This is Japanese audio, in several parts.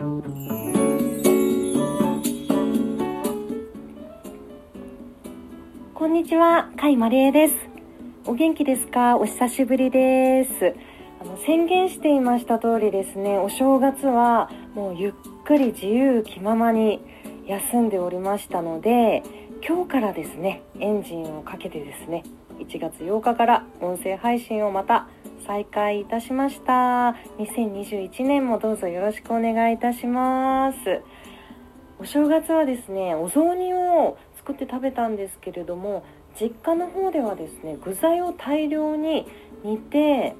こんにちは、甲斐まりえです。お元気ですか？お久しぶりです。あの宣言していました通りですね、お正月はもうゆっくり自由気ままに休んでおりましたので、今日からですね、エンジンをかけてですね、1月8日から音声配信をまた再開いたしました。2021年もどうぞよろしくお願いいたします。お正月はですね、お雑煮を作って食べたんですけれども、実家の方ではですね、具材を大量に煮て、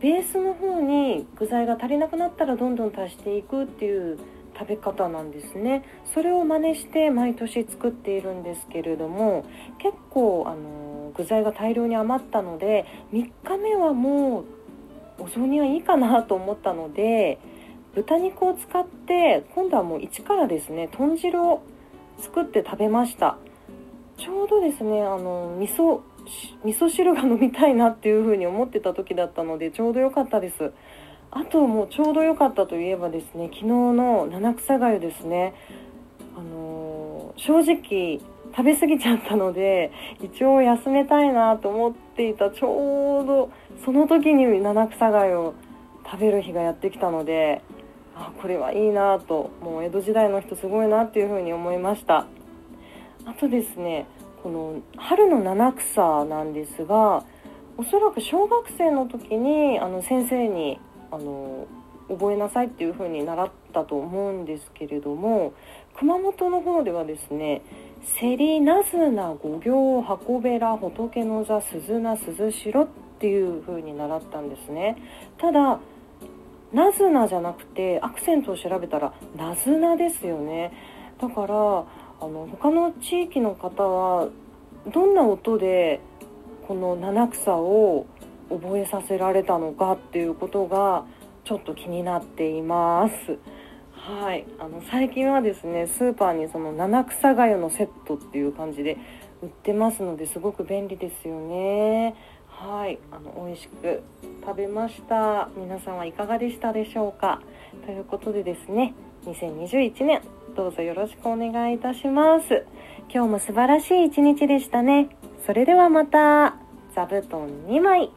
ベースの方に具材が足りなくなったらどんどん足していくっていう食べ方なんですねそれを真似して毎年作っているんですけれども結構あの具材が大量に余ったので3日目はもうお雑煮はいいかなと思ったので豚肉を使って今度はもう一からですね豚汁を作って食べました。ちょうどですねあの味噌味噌汁が飲みたいなっていう風に思ってた時だったのでちょうど良かったです。あともうちょうど良かったといえばですね昨日の七草がゆですね。あの正直食べ過ぎちゃったので一応休めたいなと思っていたちょうどその時に七草がゆを食べる日がやってきたのであこれはいいなともう江戸時代の人すごいなっていう風に思いました。あとですねこの春の七草なんですがおそらく小学生の時にあの先生にあの覚えなさいっていう風に習ったと思うんですけれども熊本の方ではですね「せりなずな五行箱べら仏の座鈴名鈴代」っていう風に習ったんですねただなずなじゃなくてアクセントを調べたらなずなですよねだからあの他の地域の方はどんな音でこの七草を覚えさせられたのかっていうことがちょっと気になっています。はい、あの最近はですねスーパーにその七草がゆのセットっていう感じで売ってますのですごく便利ですよね。はい、あの美味しく食べました。皆さんはいかがでしたでしょうか？ということでですね、2021年どうぞよろしくお願いいたします。今日も素晴らしい一日でしたね。それではまた座布団2枚